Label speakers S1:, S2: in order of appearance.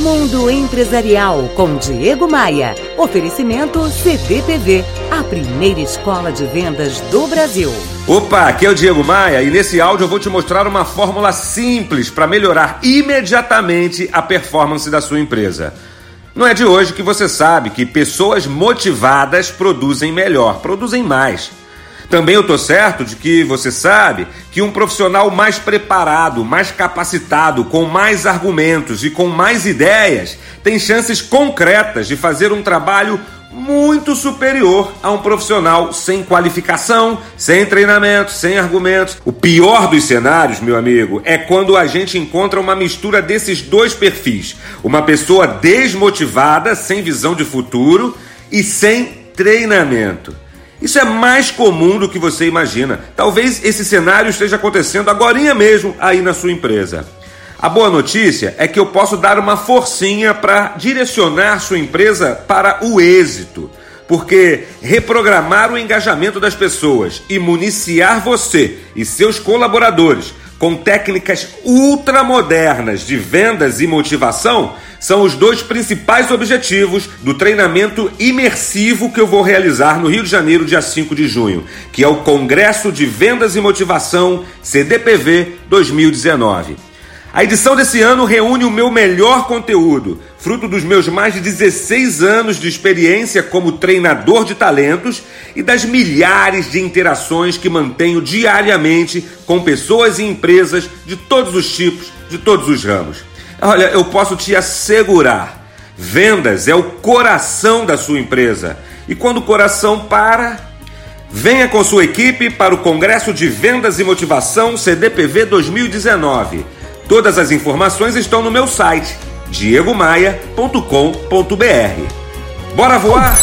S1: Mundo Empresarial com Diego Maia. Oferecimento CDPV, a primeira escola de vendas do Brasil.
S2: Opa, aqui é o Diego Maia e nesse áudio eu vou te mostrar uma fórmula simples para melhorar imediatamente a performance da sua empresa. Não é de hoje que você sabe que pessoas motivadas produzem melhor, produzem mais. Também eu tô certo de que você sabe que um profissional mais preparado, mais capacitado, com mais argumentos e com mais ideias, tem chances concretas de fazer um trabalho muito superior a um profissional sem qualificação, sem treinamento, sem argumentos. O pior dos cenários, meu amigo, é quando a gente encontra uma mistura desses dois perfis: uma pessoa desmotivada, sem visão de futuro e sem treinamento. Isso é mais comum do que você imagina. Talvez esse cenário esteja acontecendo agora mesmo aí na sua empresa. A boa notícia é que eu posso dar uma forcinha para direcionar sua empresa para o êxito. Porque reprogramar o engajamento das pessoas e municiar você e seus colaboradores com técnicas ultramodernas de vendas e motivação são os dois principais objetivos do treinamento imersivo que eu vou realizar no Rio de Janeiro, dia 5 de junho, que é o Congresso de Vendas e Motivação CDPV 2019. A edição desse ano reúne o meu melhor conteúdo, fruto dos meus mais de 16 anos de experiência como treinador de talentos e das milhares de interações que mantenho diariamente com pessoas e empresas de todos os tipos, de todos os ramos. Olha, eu posso te assegurar: vendas é o coração da sua empresa. E quando o coração para, venha com sua equipe para o Congresso de Vendas e Motivação CDPV 2019. Todas as informações estão no meu site diegomaia.com.br. Bora voar?